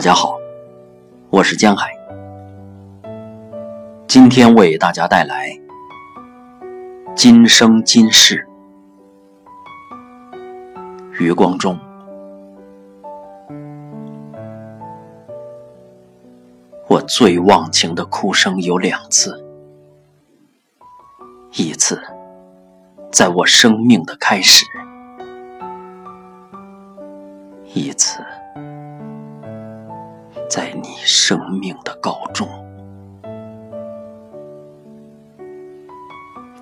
大家好，我是江海，今天为大家带来《今生今世》。余光中，我最忘情的哭声有两次，一次在我生命的开始，一次。在你生命的告终，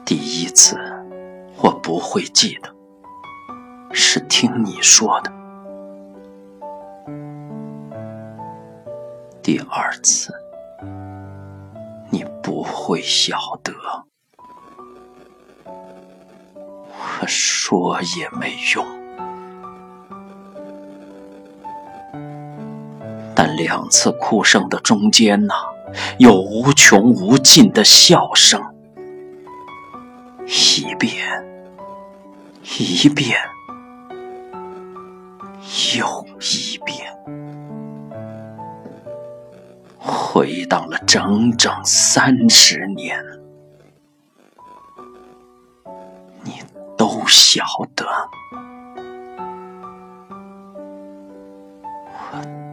第一次我不会记得，是听你说的；第二次你不会晓得，我说也没用。但两次哭声的中间呢，有无穷无尽的笑声，一遍，一遍，又一遍，回荡了整整三十年，你都晓得，我。